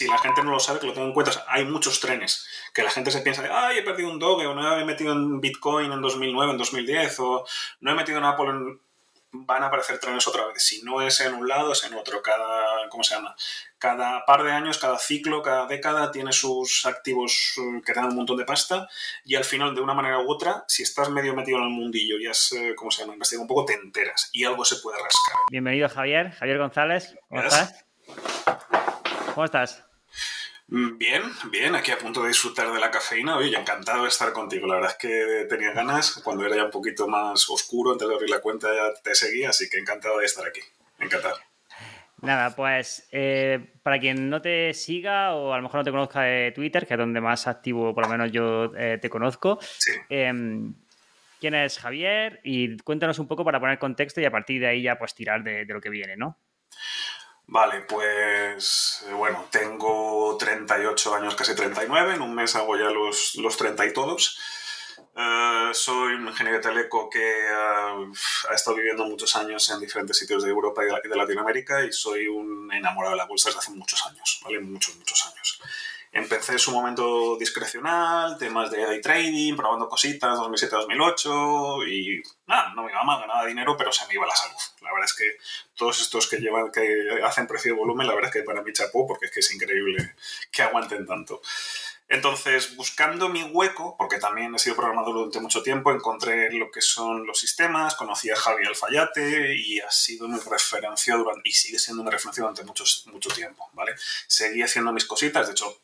si la gente no lo sabe, que lo tenga en cuenta. hay muchos trenes que la gente se piensa de, ay, he perdido un Doge, o no he metido en Bitcoin en 2009, en 2010, o no he metido en Apple en van a aparecer trenes otra vez. Si no es en un lado, es en otro. Cada, ¿cómo se llama? Cada par de años, cada ciclo, cada década tiene sus activos eh, que dan un montón de pasta y al final, de una manera u otra, si estás medio metido en el mundillo y has, eh, ¿cómo se llama? Investigado un poco, te enteras y algo se puede rascar. Bienvenido, Javier. Javier González. ¿Cómo estás? ¿Cómo estás? Mm, bien, bien, aquí a punto de disfrutar de la cafeína. Oye, encantado de estar contigo. La verdad es que tenía ganas, cuando era ya un poquito más oscuro, antes de abrir la cuenta ya te seguía, así que encantado de estar aquí. Encantado. Nada, pues eh, para quien no te siga o a lo mejor no te conozca de Twitter, que es donde más activo por lo menos yo eh, te conozco, em, ¿quién es Javier? Y cuéntanos un poco para poner contexto y a partir de ahí ya pues tirar de, de lo que viene, ¿no? Vale, pues eh, bueno, tengo 38 años, casi 39, en un mes hago ya los, los 30 y todos. Eh, soy un ingeniero teleco que eh, ha estado viviendo muchos años en diferentes sitios de Europa y de Latinoamérica y soy un enamorado de la bolsa desde hace muchos años, ¿vale? Muchos, muchos años. Empecé su momento discrecional, temas de day trading, probando cositas, 2007-2008 y nada, no me iba mal, ganaba dinero, pero se me iba la salud. La verdad es que todos estos que llevan, que hacen precio de volumen, la verdad es que para mí chapó porque es que es increíble que aguanten tanto. Entonces, buscando mi hueco, porque también he sido programador durante mucho tiempo, encontré lo que son los sistemas, conocí a Javi Alfayate y ha sido mi referencia durante, y sigue siendo mi referencia durante mucho, mucho tiempo, ¿vale? Seguí haciendo mis cositas, de hecho,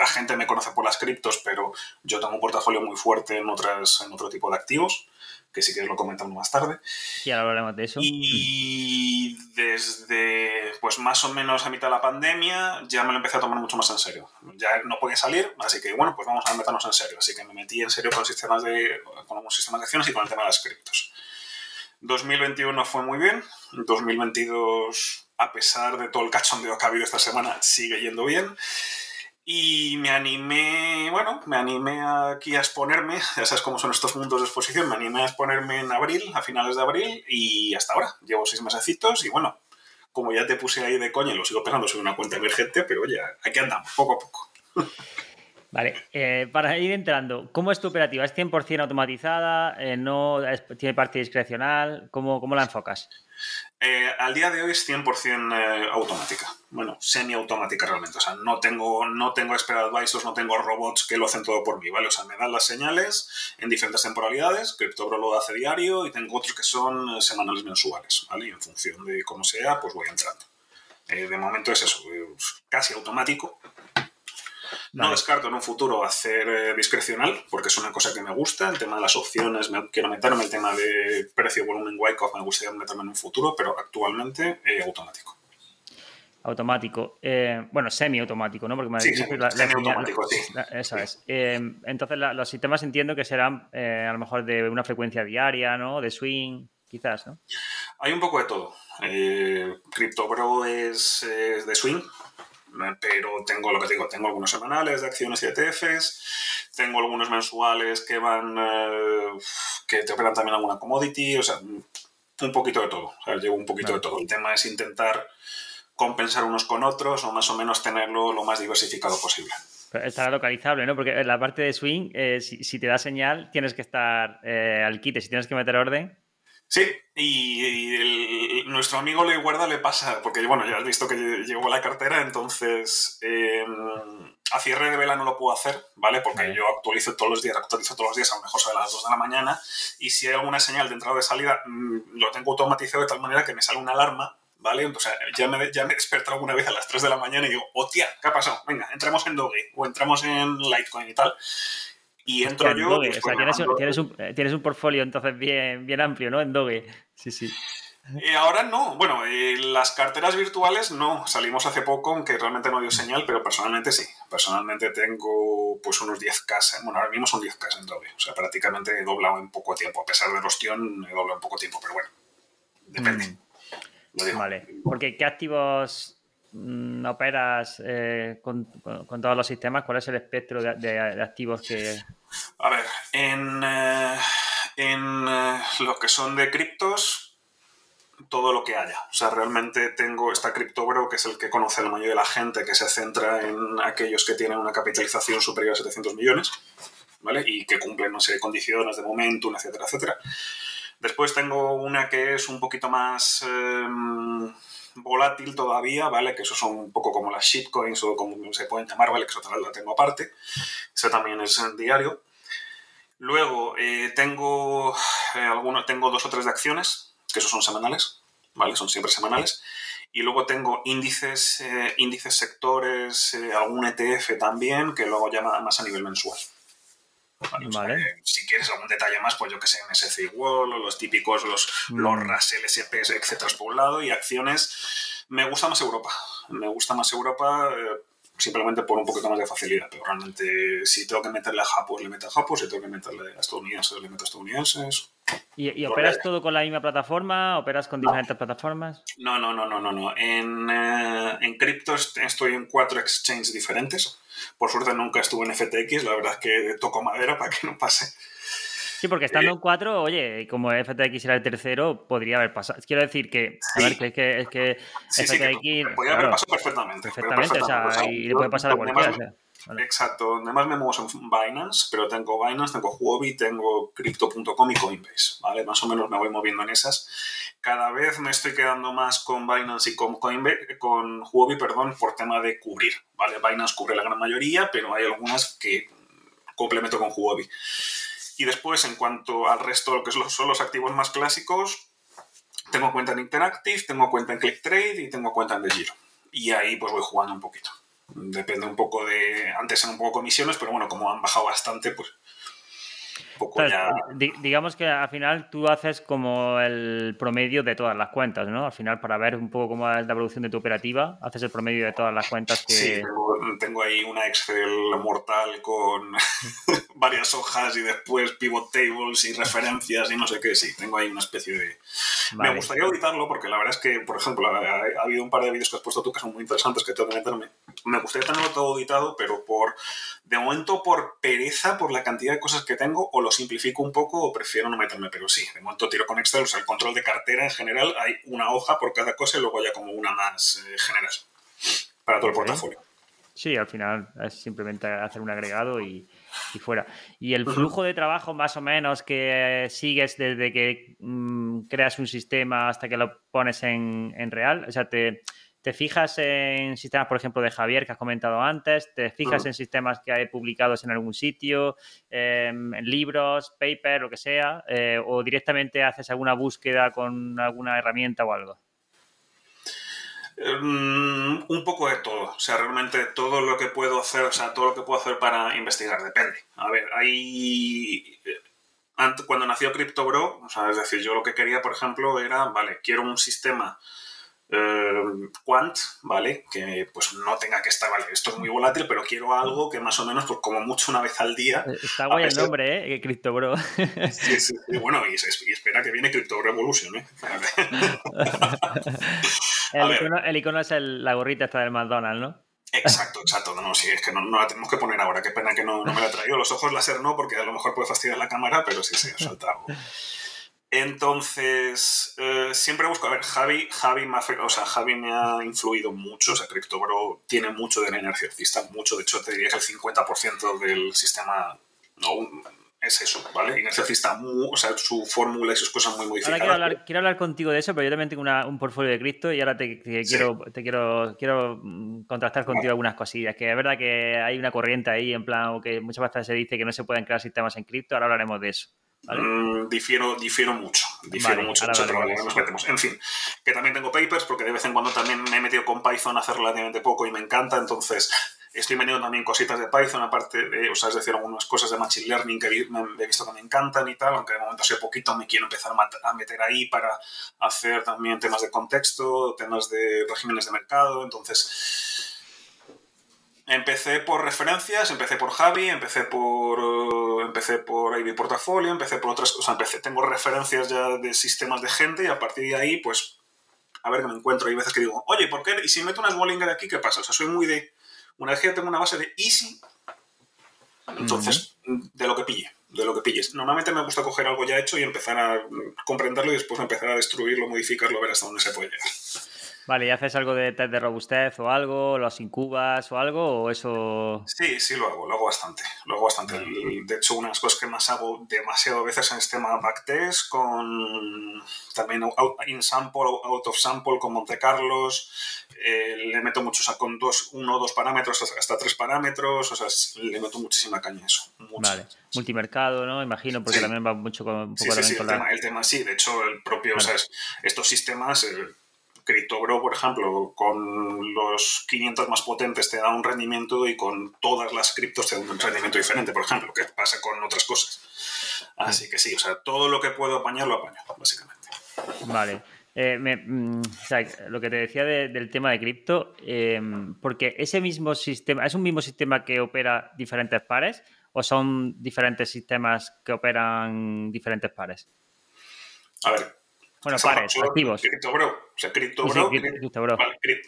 la gente me conoce por las criptos, pero yo tengo un portafolio muy fuerte en, otras, en otro tipo de activos que si quieres lo comentamos más tarde. Y ahora hablaremos de eso. Y desde pues más o menos a mitad de la pandemia ya me lo empecé a tomar mucho más en serio. Ya no podía salir, así que bueno, pues vamos a meternos en serio. Así que me metí en serio con sistemas de, con algunos sistemas de acciones y con el tema de las criptos. 2021 fue muy bien, 2022 a pesar de todo el cachondeo que ha habido esta semana, sigue yendo bien. Y me animé, bueno, me animé aquí a exponerme, ya sabes cómo son estos mundos de exposición, me animé a exponerme en abril, a finales de abril, y hasta ahora. Llevo seis mesecitos y bueno, como ya te puse ahí de coña, lo sigo pegando sobre una cuenta emergente, pero oye, aquí andamos, poco a poco. Vale, eh, para ir entrando, ¿cómo es tu operativa? ¿Es 100% automatizada? Eh, ¿No tiene parte discrecional? ¿Cómo, cómo la enfocas? Eh, al día de hoy es 100% eh, automática. Bueno, semiautomática realmente. O sea, no tengo, no tengo expert advisors, no tengo robots que lo hacen todo por mí, ¿vale? O sea, me dan las señales en diferentes temporalidades, CryptoBro lo hace diario y tengo otros que son eh, semanales mensuales, ¿vale? Y en función de cómo sea, pues voy entrando. de momento es eso, casi automático, no descarto en un futuro hacer eh, discrecional, porque es una cosa que me gusta. El tema de las opciones, me, quiero meterme. El tema de precio, volumen, Wyckoff, me gustaría meterme en un futuro, pero actualmente eh, automático. Automático. Eh, bueno, semiautomático, ¿no? Porque me sí, semiautomático, sí. Eso es. entonces, los sistemas entiendo que serán a lo mejor de una frecuencia diaria, ¿no? De swing, quizás, ¿no? Hay un poco de todo. CryptoBro es de swing, pero tengo lo que digo, tengo algunos semanales de acciones y ETFs, tengo algunos mensuales que van, eh, que te operan también alguna commodity, o sea, un poquito de todo, o sea, llevo un poquito de todo. El tema es intentar compensar unos con otros o más o menos tenerlo lo más diversificado posible. estará localizable, ¿no? Porque en la parte de swing, eh, si, te da señal, tienes que estar eh, al quite. Si tienes que meter orden, Sí, y, nuestro amigo Le Guarda le pasa, porque bueno, ya has visto que llegó la cartera, entonces em, a cierre de vela no lo puedo hacer, ¿vale? Porque yo actualizo todos los días, actualizo todos los días, a lo mejor a las 2 de la mañana, y si hay alguna señal de entrada o de salida, mm, lo tengo automatizado de tal manera que me sale una alarma, ¿vale? Entonces ya me, ya me despierto alguna vez a las 3 de la mañana y digo, hostia, ¿qué ha pasado? Venga, entramos en Doge o entramos en Litecoin y tal. Y entro yo. Pues, o sea, tienes, un, eh, tienes, un, portfolio entonces bien, bien amplio, ¿no? En Doge. Sí, sí. Y ahora no. Bueno, las carteras virtuales no. Salimos hace poco, aunque realmente no dio señal, pero personalmente sí. Personalmente tengo pues unos 10K. Bueno, ahora mismo son 10K en Doge. O sea, prácticamente he doblado en poco tiempo. A pesar del ostión, he doblado en poco tiempo, pero bueno. Depende. Mm. Vale. Porque, ¿qué activos Mm, operas eh, con, todos los sistemas, ¿cuál es el espectro de, activos que...? A ver, en, eh, en eh, lo que son de criptos, todo lo que haya. O sea, realmente tengo esta CryptoBro, que es el que conoce la mayoría de la gente, que se centra en aquellos que tienen una capitalización superior a 700 millones, ¿vale? Y que cumplen una serie condiciones de momento, etcétera, etcétera. Después tengo una que es un poquito más em, volátil todavía, ¿vale? Que eso son un poco como las shitcoins o como se pueden llamar, ¿vale? Que eso la tengo aparte. Esa también es en diario. Luego eh, tengo, eh, tengo dos o tres de acciones, que esos son semanales, ¿vale? Son siempre semanales. Y luego tengo índices, eh, índices sectores, algún ETF también, que luego llama más a nivel mensual. Vale, si quieres algún detalle más, pues yo que sé, MSCI World o los típicos, los, mm. los SPS, etcétera, por un lado, y acciones. Me gusta más Europa. Me gusta más Europa simplemente por un poquito más de facilidad, pero realmente si tengo que meterle a Japos, le meto a Japos, si tengo que meterle a estadounidenses, le meto a estadounidenses. ¿Y, operas todo con la misma plataforma? ¿Operas con diferentes plataformas? No, no, no, no, no. no. En, eh, en cripto estoy en cuatro exchanges diferentes. Por suerte nunca estuve en FTX, la verdad es que toco madera para que no pase. Sí, porque estando en cuatro, oye, como FTX era el tercero, podría haber pasado. Quiero decir que, a ver, que es que, es que FTX. podría haber pasado perfectamente. Perfectamente, o sea, y le puede pasar a cualquiera. Exacto, además me muevo en Binance, pero tengo Binance, tengo Huobi, tengo Crypto.com y Coinbase, ¿vale? Más o menos me voy moviendo en esas. Cada vez me estoy quedando más con Binance y con Coinbase, con Huobi, perdón, por tema de cubrir, ¿vale? Binance cubre la gran mayoría, pero hay algunas que complemento con Huobi. Y después, en cuanto al resto, lo que son los activos más clásicos, tengo cuenta en Interactive, tengo cuenta en ClickTrade y tengo cuenta en The Giro. Y ahí pues voy jugando un poquito. Depende un poco de... Antes eran un poco comisiones, pero bueno, como han bajado bastante, pues digamos que al final tú haces como el promedio de todas las cuentas, ¿no? Al final, para ver un poco cómo es la evolución de tu operativa, haces el promedio de todas las cuentas que... Sí, tengo, ahí una Excel mortal con varias hojas y después pivot tables y referencias y no sé qué. Sí, tengo ahí una especie de... Me gustaría auditarlo porque la verdad es que, por ejemplo, ha, habido un par de vídeos que has puesto tú que son muy interesantes que tengo que meterme. Me gustaría tenerlo todo auditado, pero por de momento por pereza, por la cantidad de cosas que tengo, o lo simplifico un poco o prefiero no meterme, pero sí, de momento tiro con Excel, o sea, el control de cartera en general, hay una hoja por cada cosa y luego ya como una más eh, general para todo el portafolio. Sí, al final es simplemente hacer un agregado y, fuera. Y el flujo de trabajo más o menos que sigues desde que mm, creas un sistema hasta que lo pones en, en real, o sea, te te fijas en sistemas, por ejemplo, de Javier, que has comentado antes, te fijas en sistemas que hay publicados en algún sitio, em, en libros, paper, lo que sea, eh, o directamente haces alguna búsqueda con alguna herramienta o algo. Em, un poco de todo, o sea, realmente todo lo que puedo hacer, o sea, todo lo que puedo hacer para investigar, depende. A ver, hay cuando nació CryptoBro, o sea, es decir, yo lo que quería, por ejemplo, era, vale, quiero un sistema eh, Quant, ¿vale? Que pues no tenga que estar, vale, esto es muy volátil, pero quiero algo que más o menos, pues como mucho una vez al día. Eh, está guay el nombre, ¿eh? CryptoBro. Sí, sí, bueno, y, espera que viene Crypto Revolution, ¿eh? el, icono, es la gorrita esta del McDonald's, ¿no? Exacto, exacto. No, no, sí, es que no, la tenemos que poner ahora. Qué pena que no, me la he traído. Los ojos láser no, porque a lo mejor puede fastidiar la cámara, pero sí, sí, ha saltado. Entonces, eh, siempre busco, a ver, Javi, Javi, me ha, o sea, Javi me ha influido mucho, o sea, CryptoBro tiene mucho de la inercia alcista, mucho, de hecho te diría que el 50% del sistema no, es eso, ¿vale? Inercia alcista, o sea, su fórmula y sus cosas muy modificadas. Ahora quiero hablar, quiero hablar contigo de eso, pero yo también tengo un portfolio de cripto y ahora te, quiero, te quiero, quiero mm, contrastar contigo algunas cosillas, que es verdad que hay una corriente ahí, en plan, que muchas veces se dice que no se pueden crear sistemas en cripto, ahora hablaremos de eso. Mm, difiero, difiero mucho, difiero mucho, nos metemos. En fin, que también tengo papers porque de vez en cuando también me he metido con Python a hacer relativamente poco y me encanta, entonces estoy metiendo también cositas de Python, aparte de, o sea, es decir, algunas cosas de Machine Learning que he visto que me encantan y tal, aunque de momento hace poquito me quiero empezar a meter ahí para hacer también temas de contexto, temas de regímenes de mercado, entonces Empecé por referencias, empecé por Javi, empecé por eh, empecé por Ivy Portafolio, empecé por otras cosas, empecé, tengo referencias ya de sistemas de gente y a partir de ahí, pues, a ver qué me encuentro. Hay veces que digo, oye, ¿por qué? ¿Y si meto unas Bollinger aquí, qué pasa? O sea, soy muy de. Una vez que tengo una base de easy, entonces, de lo que pille. de lo que pilles. Normalmente me gusta coger algo ya hecho y empezar a comprenderlo y después empezar a destruirlo, modificarlo, ver hasta dónde se puede llegar. Vale, ¿y haces algo de test de robustez o algo? ¿Los incubas o algo? ¿O eso...? Sí, sí lo hago, lo hago bastante. Lo hago bastante. De hecho, unas cosas que más hago demasiado veces en este tema backtest con también in sample, out of sample con Monte Carlos. Eh, le meto mucho, o con dos, uno o dos parámetros hasta tres parámetros. O sea, le meto muchísima caña a eso. Vale. Multimercado, ¿no? Imagino, porque también va mucho con, un poco sí, sí, el, tema, el, tema, sí. De hecho, el propio, o sea, estos sistemas... Eh, CryptoBro, por ejemplo, con los 500 más potentes te da un rendimiento y con todas las criptos te da un rendimiento diferente, por ejemplo, que pasa con otras cosas. Así que sí, o sea, todo lo que puedo apañar lo apaño, básicamente. Vale. Eh, mm, o sea, lo que te decía del tema de cripto, em, porque ese mismo sistema, ¿es un mismo sistema que opera diferentes pares o son diferentes sistemas que operan diferentes pares? A ver, bueno, pares, activos. CryptoBro. O sea, CryptoBro.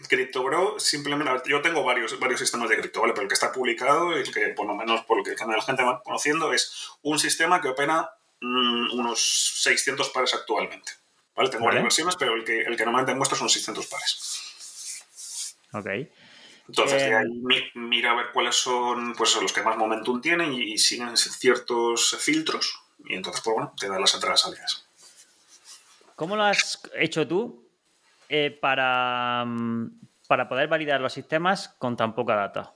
CryptoBro. simplemente. Yo tengo varios, varios sistemas de cripto, ¿vale? Pero el que está publicado, el que por lo menos por el que la gente va conociendo, es un sistema que opera mm, unos 600 pares actualmente. ¿Vale? Tengo varias versiones, pero el que, el que normalmente muestro son 600 pares. Ok. Entonces, eh, mira a ver cuáles son pues, los que más momentum tienen y, siguen ciertos filtros. Y entonces, pues bueno, te da las entradas salidas. ¿Cómo lo has hecho tú eh, para, mm, para poder validar los sistemas con tan poca data?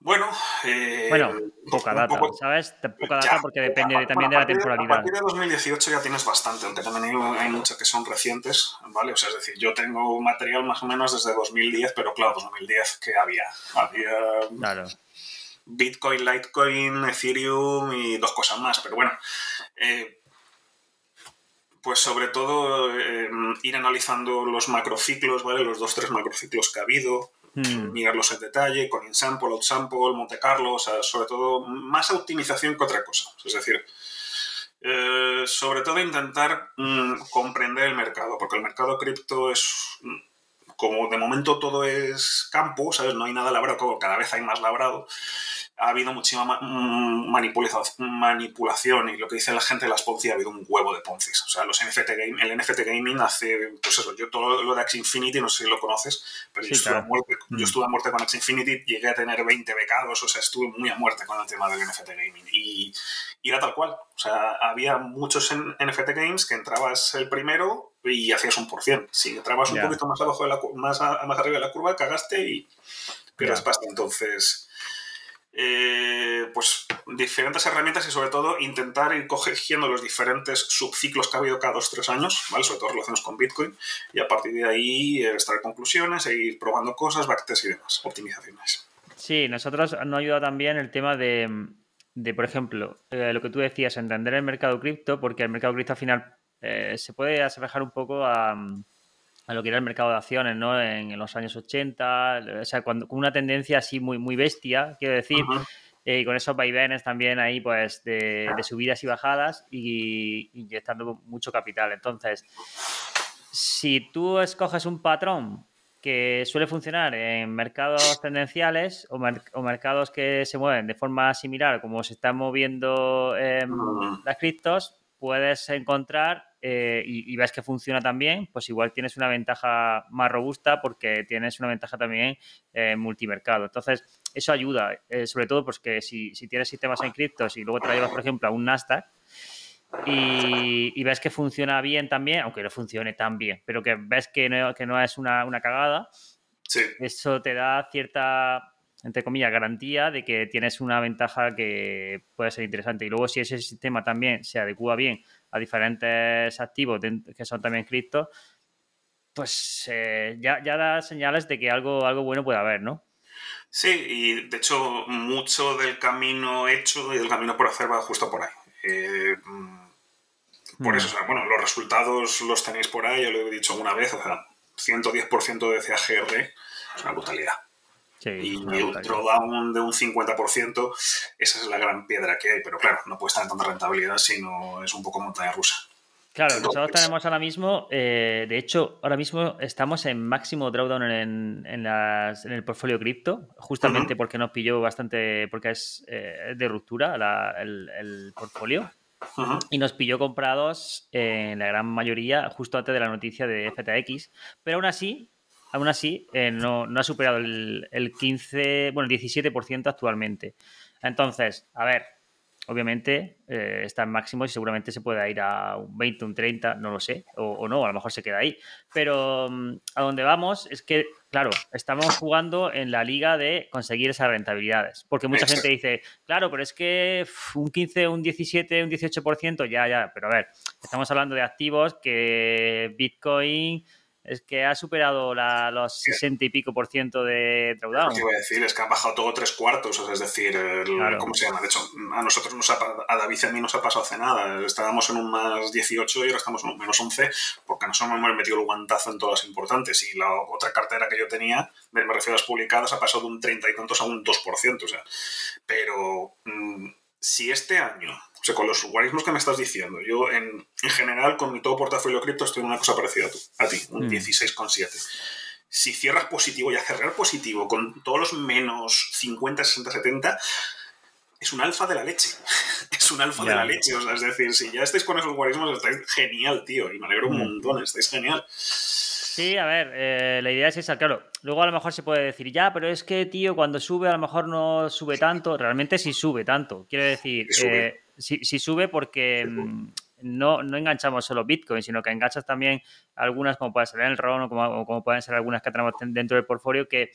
Bueno, eh, bueno, poca data, ¿sabes? Poca data porque depende también de la temporalidad. A partir de 2018 ya tienes bastante, aunque también hay muchas que son recientes, ¿vale? O sea, es decir, yo tengo material más o menos desde 2010, pero claro, 2010 que había, había claro. Bitcoin, Litecoin, Ethereum y dos cosas más, pero bueno, eh, pues sobre todo eh, ir analizando los macrociclos, ¿vale? Los dos, tres macrociclos que ha habido, hmm. mirarlos en detalle, con InSample, OutSample, Monte Carlo, o sea, sobre todo más optimización que otra cosa. Es decir, eh, sobre todo intentar mm, comprender el mercado, porque el mercado cripto es, como de momento todo es campo, ¿sabes? No hay nada labrado, cada vez hay más labrado ha habido muchísima mm, manipulación y lo que dice la gente de las Ponzi ha habido un huevo de Ponzis. O sea, los NFT game, el NFT Gaming hace, pues eso, yo todo lo de Axie Infinity, no sé si lo conoces, pero yo, estuve a muerte, yo, mm. estuve a muerte, con Axie Infinity, llegué a tener 20 becados, o sea, estuve muy a muerte con el tema del NFT Gaming. Y, y era tal cual. O sea, había muchos NFT Games que entrabas el primero y hacías un por cien. Si entrabas un poquito más abajo de la, más, más arriba de la curva, cagaste y pierdes pasta. Entonces, eh, pues diferentes herramientas y sobre todo intentar ir cogiendo los diferentes subciclos que ha habido cada dos o tres años, ¿vale? sobre todo relacionados con Bitcoin, y a partir de ahí eh, extraer conclusiones e ir probando cosas, backtests y demás, optimizaciones. Sí, nosotros nos ha ayudado también el tema de, por ejemplo, eh, lo que tú decías, entender el mercado cripto, porque el mercado cripto al final se puede asemejar un poco a a lo que era el mercado de acciones, ¿no? En, los años 80, o sea, cuando, con una tendencia así muy, muy bestia, quiero decir, eh, y con esos vaivenes también ahí, pues, de, subidas y bajadas y inyectando mucho capital. Entonces, si tú escoges un patrón que suele funcionar en mercados tendenciales o, mercados que se mueven de forma similar como se están moviendo eh, las criptos, puedes encontrar eh, y, ves que funciona también, pues igual tienes una ventaja más robusta porque tienes una ventaja también en multimercado. Entonces, eso ayuda, eh, sobre todo pues que si, tienes sistemas en criptos y luego te la llevas, por ejemplo, a un Nasdaq, y, ves que funciona bien también, aunque no funcione tan bien, pero que ves que no, que no es una, cagada, eso te da cierta entre comillas, garantía de que tienes una ventaja que puede ser interesante. Y luego, si ese sistema también se adecua bien a diferentes activos que son también criptos, pues eh, ya, da señales de que algo, algo bueno puede haber, ¿no? Sí, y de hecho, mucho del camino hecho y del camino por hacer va justo por ahí. Eh, por eso, mm. bueno, los resultados los tenéis por ahí, ya lo he dicho alguna vez, o sea, 110% de CAGR es una brutalidad y un drawdown de un 50%, esa es la gran piedra que hay. Pero claro, no puede estar en tanta rentabilidad, sino es un poco montaña rusa. Claro, nosotros tenemos ahora mismo, eh, de hecho, ahora mismo estamos en máximo drawdown en, en, el portfolio cripto, justamente porque nos pilló bastante, porque es eh, de ruptura el, portfolio. Y nos pilló comprados en la gran mayoría justo antes de la noticia de FTX. Pero aún así, aún así eh, no, no, ha superado el, el 15, bueno, el 17% actualmente. Entonces, a ver, obviamente eh, está en máximo y seguramente se pueda ir a un 20, un 30, no lo sé, o, no, a lo mejor se queda ahí. Pero mm, a donde vamos es que, claro, estamos jugando en la liga de conseguir esas rentabilidades. Porque mucha gente dice, claro, pero es que un 15, un 17, un 18%, ya, ya, pero a ver, estamos hablando de activos que Bitcoin es que ha superado los 60 y pico por ciento de drawdown. Lo que iba a decir es que han bajado todo tres cuartos, es decir, ¿cómo se llama? De hecho, a nosotros, nos ha, a David y a mí nos ha pasado hace nada. Estábamos en un más 18 y ahora estamos en un menos 11 porque nos hemos metido el guantazo en todas las importantes. Y la otra cartera que yo tenía, me refiero a las publicadas, ha pasado de un 30 y tantos a un 2%. O sea, pero mm, si este año o sea, con los guarismos que me estás diciendo, yo en, general con mi todo portafolio cripto estoy en una cosa parecida a, ti, un 16,7. Mm. Si cierras positivo y a cerrar positivo con todos los menos 50, 60, 70, es un alfa de la leche. es un alfa de la leche. O sea, es decir, si ya estáis con esos guarismos, estáis genial, tío. Y me alegro un mm. montón, estáis genial. Sí, a ver, eh, la idea es esa, claro. Luego a lo mejor se puede decir, ya, pero es que, tío, cuando sube a lo mejor no sube tanto. Realmente sí sube tanto. Quiere decir, eh, si, sube porque mm, no, no, enganchamos solo Bitcoin, sino que enganchas también algunas, como puede ser el RON o como, como, pueden ser algunas que tenemos dentro del portfolio, que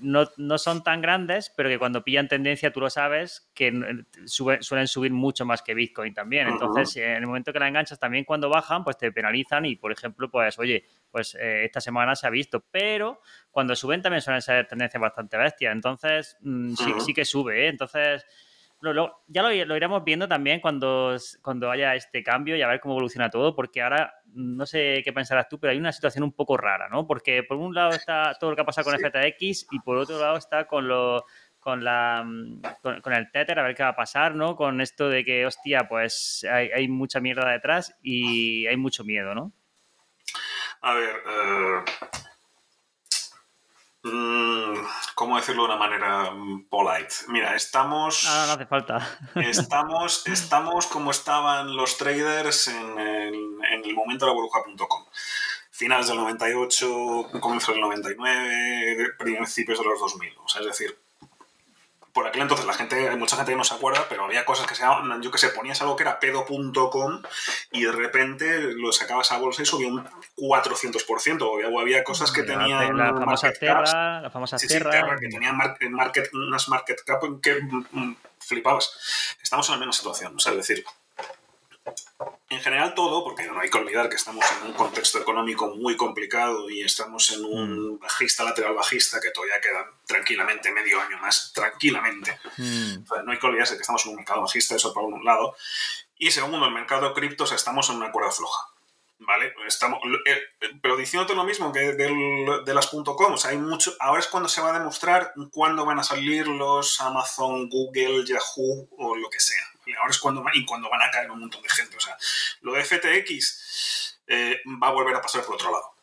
no, son tan grandes, pero que cuando pillan tendencia, tú lo sabes, que suelen subir mucho más que Bitcoin también. Entonces, en el momento que la enganchas, también cuando bajan, pues te penalizan y, por ejemplo, pues, oye, pues eh, esta semana se ha visto, pero cuando suben también suelen ser tendencias bastante bestias. Entonces, mm, sí, sí que sube, ¿eh? Entonces ya lo, iremos viendo también cuando, cuando haya este cambio y a ver cómo evoluciona todo, porque ahora no sé qué pensarás tú, pero hay una situación un poco rara, ¿no? Porque por un lado está todo lo que ha pasado con FTX y por otro lado está con lo con la con, el Tether, a ver qué va a pasar, ¿no? Con esto de que, hostia, pues hay, hay mucha mierda detrás y hay mucho miedo, ¿no? A ver, Mm, ¿Cómo decirlo de una manera mm, polite? Mira, estamos. No, no hace falta. Estamos, estamos como estaban los traders en el, en el momento de la burbuja.com. Finales del 98, comienzo del 99, principios de los 2000. O sea, es decir, por aquel entonces la gente, hay mucha gente que no se acuerda, pero había cosas que se llamaban, yo que sé, ponías algo que era pedo.com y de repente lo sacabas a bolsa y subía un 400%, o había cosas que tenían... La, famosa Terra, la famosa Terra. que tenían market, unas market cap que mm, mm, flipabas. Estamos en la misma situación, o sea, es decir, general todo, porque no hay que olvidar que estamos en un contexto económico muy complicado y estamos en un mm. bajista lateral bajista que todavía queda tranquilamente medio año más, tranquilamente. Mm. no hay que olvidarse que estamos en un mercado bajista, eso por un lado. Y segundo, el mercado de criptos estamos en una cuerda floja. ¿Vale? Estamos, eh, pero diciéndote lo mismo que de las .com, o sea, hay mucho, ahora es cuando se va a demostrar cuándo van a salir los Amazon, Google, Yahoo o lo que sea. Ahora es cuando, y cuando van a caer un montón de gente. O sea, lo de FTX eh, va a volver a pasar por otro lado.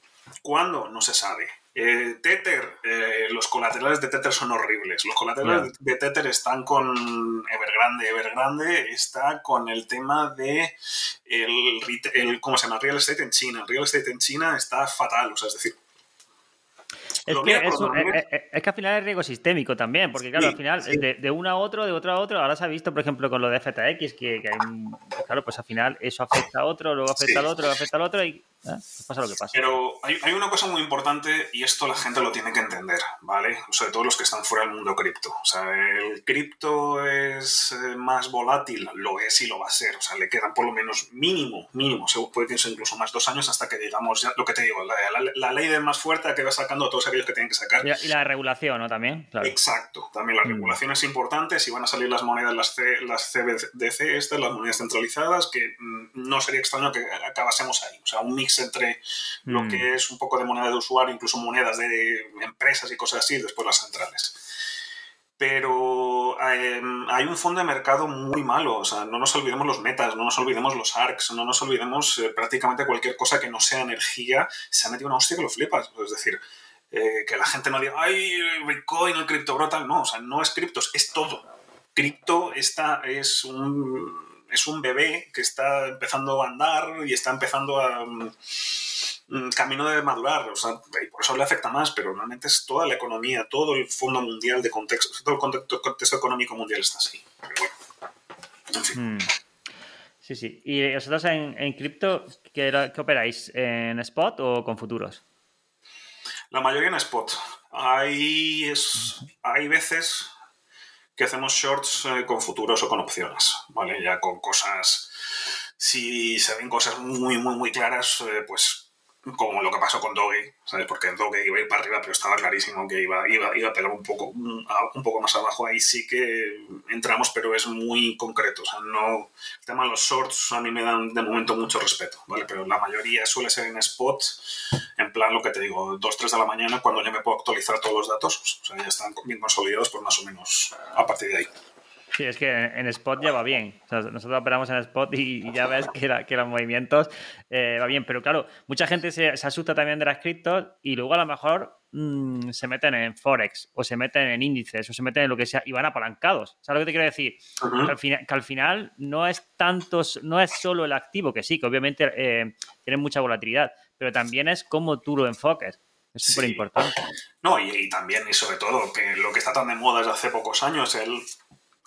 ¿Cuándo? No se sabe. Eh, Tether, eh, los colaterales de Tether son horribles. Los colaterales de Tether están con Evergrande. Evergrande está con el tema de el, ¿cómo se llama? Real estate en China. El real estate en China está fatal. O sea, es decir, es que, eh, eh, es, que al final es riesgo sistémico también, porque claro, al final de, de, uno a otro, de otro a otro, ahora se ha visto, por ejemplo, con lo de FTX, que, que hay, claro, pues al final eso afecta a otro, luego afecta al otro, luego afecta al otro y ¿Eh? pasa lo que pasa. Pero hay, una cosa muy importante y esto la gente lo tiene que entender, ¿vale? Sobre todo los que están fuera del mundo cripto. O sea, el cripto es eh, más volátil, lo es y lo va a ser. O sea, le quedan por lo menos mínimo, mínimo, puede que sea incluso más dos años hasta que digamos, ya, lo que te digo, la, ley de más fuerte que va sacando a todos aquellos que tienen que sacar. Y la, regulación, ¿no? También. Exacto, también la mm. regulación es importante. Si van a salir las monedas, las, C, las CBDC, estas, las monedas centralizadas, que mm, no sería extraño que acabásemos ahí. O sea, un mix entre lo mm. que es un poco de moneda de usuario, incluso monedas de empresas y cosas así, y después las centrales. pero em, hay un fondo de mercado muy malo. O sea, no nos olvidemos los metas, no nos olvidemos los ARCs, no nos olvidemos eh, prácticamente cualquier cosa que no sea energía. Se ha metido una hostia que lo flipas. Es decir, eh, que la gente no diga, ay, Bitcoin, el cripto brota. No, o sea, no es criptos, es todo. Cripto está, es un, es un bebé que está empezando a andar y está empezando a camino de madurar, o sea, por eso le afecta más, pero realmente es toda la economía, todo el fondo mundial de contexto, todo el contexto, económico mundial está así. en fin. Hmm. Sí, sí. ¿Y vosotros en, en cripto ¿qué, operáis? ¿En spot o con futuros? La mayoría en spot. Hay, es, hay veces que hacemos shorts eh, con futuros o con opciones, ¿vale? Ya con cosas... Si se ven cosas muy, muy, muy claras, eh, pues como lo que pasó con Doge, ¿sabes? Porque Doge iba a ir para arriba, pero estaba clarísimo que iba, iba, iba a pegar un poco, un, poco más abajo. Ahí sí que entramos, pero es muy concreto. O sea, no, el tema de los shorts a mí me dan de momento mucho respeto, ¿vale? Pero la mayoría suele ser en spot, en plan lo que te digo, 2, 3 de la mañana, cuando ya me puedo actualizar todos los datos, pues, o sea, ya están bien consolidados, pues más o menos a partir de ahí. Sí, es que en spot ya va bien. nosotros operamos en spot y, ya ves que, que los movimientos eh, va bien. Pero claro, mucha gente se, asusta también de las criptos y luego a lo mejor mm, se meten en Forex o se meten en índices o se meten en lo que sea y van apalancados. ¿Sabes lo que te quiero decir? que, al final, que, al final, no es tanto, no es solo el activo, que sí, que obviamente eh, tiene mucha volatilidad, pero también es cómo tú lo enfoques. Es súper importante. No, y, y, también, y sobre todo, que lo que está tan de moda desde hace pocos años, el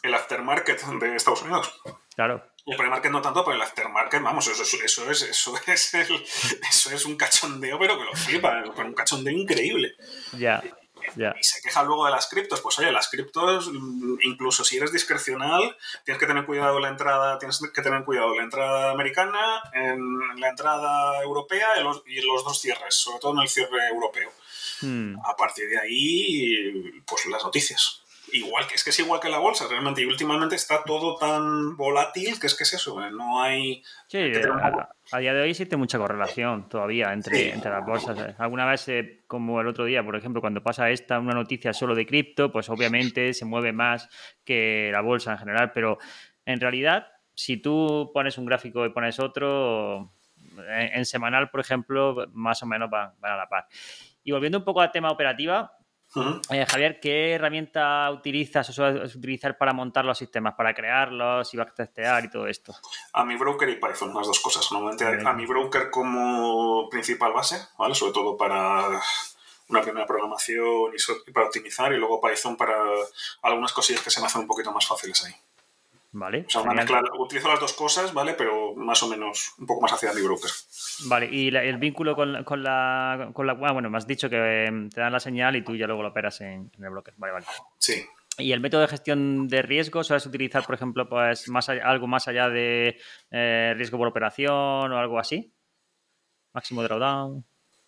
el aftermarket de Estados Unidos. Claro. El pre-market no tanto, pero el aftermarket, vamos, eso, eso, eso es, eso, es eso es un cachondeo, pero que lo flipa, con un cachondeo increíble. Ya. Y se queja luego de las criptos. Pues oye, las criptos, incluso si eres discrecional, tienes que tener cuidado la entrada, tienes que tener cuidado la entrada americana, en la entrada europea y los dos cierres, sobre todo en el cierre europeo. Hmm. A partir de ahí, pues las noticias igual que es que es igual que la bolsa realmente y últimamente está todo tan volátil que es que es eso ¿eh? no hay sí, a, día de hoy existe mucha correlación todavía entre, entre las bolsas ¿eh? alguna vez eh, como el otro día por ejemplo cuando pasa esta una noticia solo de cripto pues obviamente se mueve más que la bolsa en general pero en realidad si tú pones un gráfico y pones otro en, semanal por ejemplo más o menos van, van a la par y volviendo un poco al tema operativa eh, Javier, ¿qué herramienta utilizas o sueles utilizar para montar los sistemas, para crearlos y testear y todo esto? A mi broker y Python, las dos cosas. Normalmente a mi broker como principal base, ¿vale? Sobre todo para una primera programación y para optimizar y luego Python para algunas cosillas que se me hacen un poquito más fáciles ahí. Vale. O sea, una mezcla, utilizo las dos cosas, ¿vale? Pero más o menos un poco más hacia mi broker. Vale, y el vínculo con, con, la, con la. Bueno, me has dicho que em, te dan la señal y tú ya luego lo operas en, el broker. Vale, vale. Sí. ¿Y el método de gestión de riesgo sueles utilizar, por ejemplo, pues más algo más allá de eh, riesgo por operación o algo así? ¿Máximo drawdown?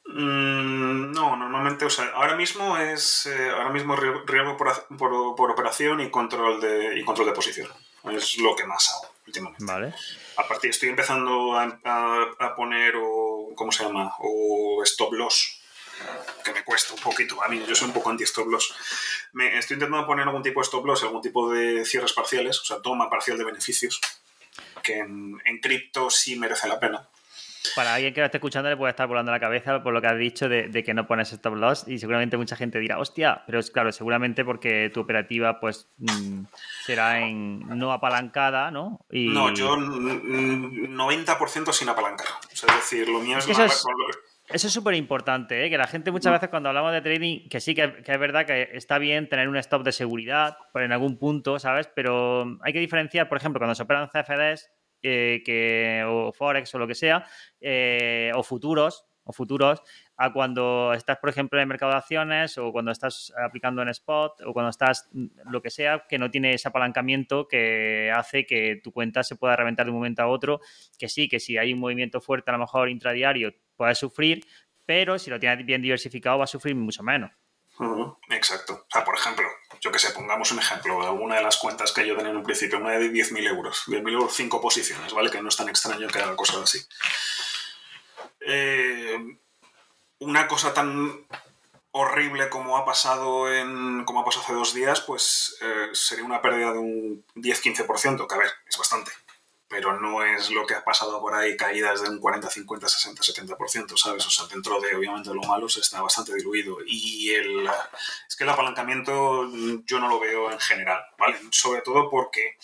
Mm, no, normalmente, o sea, ahora mismo es eh, ahora mismo riesgo por, por, por, operación y control de, y control de posición. Es lo que más hago últimamente. Vale. A partir estoy empezando a, poner, o, ¿cómo se llama? O stop loss, que me cuesta un poquito. A mí yo soy un poco anti-stop loss. Me, estoy intentando poner algún tipo de stop loss, algún tipo de cierres parciales, o sea, toma parcial de beneficios, que en, en cripto sí merece la pena. Para alguien que lo esté escuchando le puede estar volando la cabeza por lo que has dicho de, que no pones stop loss y seguramente mucha gente dirá, hostia, pero es claro, seguramente porque tu operativa pues mm, será en no apalancada, ¿no? No, yo 90% sin apalancar. es decir, lo mío es, eso, es eso es súper importante, ¿eh? que la gente muchas mm. veces cuando hablamos de trading, que sí que, que, es verdad que está bien tener un stop de seguridad en algún punto, ¿sabes? Pero hay que diferenciar, por ejemplo, cuando se operan CFDs, que, o Forex o lo que sea, eh, o futuros, o futuros, a cuando estás, por ejemplo, en el mercado de acciones o cuando estás aplicando en spot o cuando estás mm, lo que sea, que no tiene ese apalancamiento que hace que tu cuenta se pueda reventar de un momento a otro, que sí, que si hay un movimiento fuerte a lo mejor intradiario puedes sufrir, pero si lo tienes bien diversificado va a sufrir mucho menos. Exacto. Por ejemplo, yo que sé, pongamos un ejemplo, alguna de las cuentas que yo tenía en un principio, una de 10.000 euros, 10.000 euros, cinco posiciones, ¿vale? Que no es tan extraño que haga cosas así. Eh, una cosa tan horrible como ha pasado en como ha pasado hace dos días, pues eh, sería una pérdida de un 10-15%, que a ver, es bastante. Pero no es lo que ha pasado por ahí, caídas de un 40, 50, 60, 70%, ¿sabes? O sea, dentro de, obviamente, lo malo se está bastante diluido. Y el, es que el apalancamiento yo no lo veo en general, ¿vale? Sobre todo porque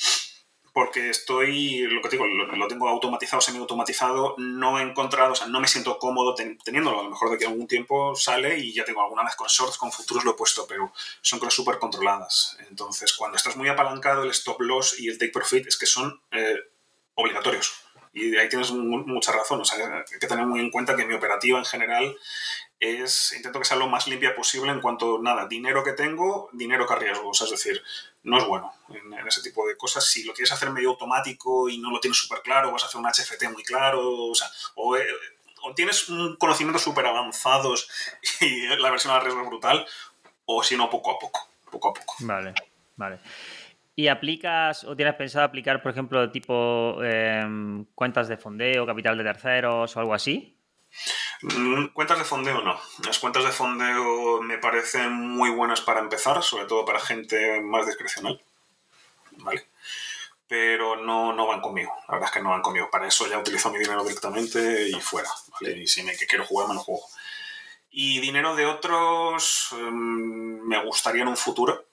porque estoy, lo que digo, lo, tengo automatizado, semi-automatizado, no he encontrado, o sea, no me siento cómodo teniéndolo. A lo mejor de que algún tiempo sale y ya tengo alguna vez con shorts, con futuros lo he puesto, pero son cosas súper controladas. Entonces, cuando estás muy apalancado, el stop loss y el take profit es que son eh, obligatorios. Y ahí tienes mucha razón. Hay que tener muy en cuenta que mi operativa en general es, intento que sea lo más limpia posible en cuanto, nada, dinero que tengo, dinero que arriesgo. O sea, es decir, no es bueno en, ese tipo de cosas. Si lo quieres hacer medio automático y no lo tienes súper claro, vas a hacer un HFT muy claro, o sea, o, eh, tienes un conocimiento súper avanzados y la versión al riesgo es brutal, o si no, poco a poco, poco a poco. Vale, vale. ¿Y aplicas o tienes pensado aplicar, por ejemplo, tipo em, cuentas de fondeo, capital de terceros o algo así? Mm, cuentas de fondeo no. Las cuentas de fondeo me parecen muy buenas para empezar, sobre todo para gente más discrecional. ¿Vale? Pero no, no van conmigo. La verdad es que no van conmigo. Para eso ya utilizo mi dinero directamente y fuera. ¿vale? Y si me que quiero jugar, me lo juego. Y dinero de otros em, me gustaría en un futuro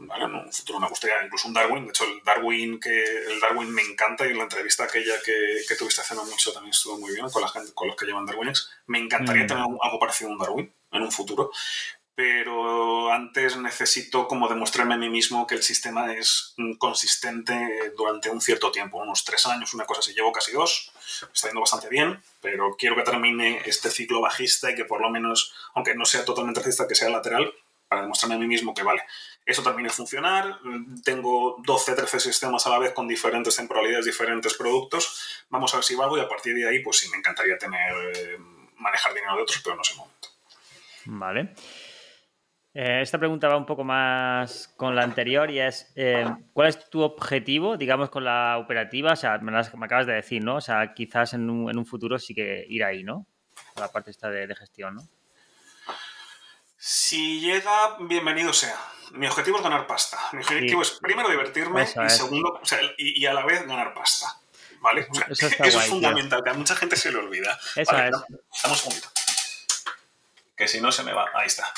en un futuro me gustaría incluso un Darwin. De hecho, el Darwin, que, el Darwin me encanta y en la entrevista aquella que, que tuviste hace no mucho también estuvo muy bien con la gente, con los que llevan Darwinx. Me encantaría mm. tener algo parecido a un Darwin en un futuro, pero antes necesito como demostrarme a mí mismo que el sistema es consistente durante un cierto tiempo, unos tres años, una cosa así. Llevo casi dos, está yendo bastante bien, pero quiero que termine este ciclo bajista y que por lo menos, aunque no sea totalmente bajista, que sea lateral, para demostrarme a mí mismo que vale, eso termine de funcionar, tengo 12, 13 sistemas a la vez con diferentes temporalidades, diferentes productos, vamos a ver si valgo y a partir de ahí, pues sí, me encantaría tener, eh, manejar dinero de otros, pero no es el momento. Vale. Eh, esta pregunta va un poco más con la anterior y es, eh, ¿cuál es tu objetivo, digamos, con la operativa? O sea, me, acabas de decir, ¿no? O sea, quizás en un, futuro sí que ir ahí, ¿no? la parte esta de gestión, ¿no? Si llega, bienvenido sea mi objetivo es ganar pasta. Mi objetivo es primero divertirme y segundo, o sea, y, a la vez ganar pasta. ¿Vale? eso, es fundamental, que a mucha gente se le olvida. Eso es. Estamos juntos. Que si no se me va. Ahí está.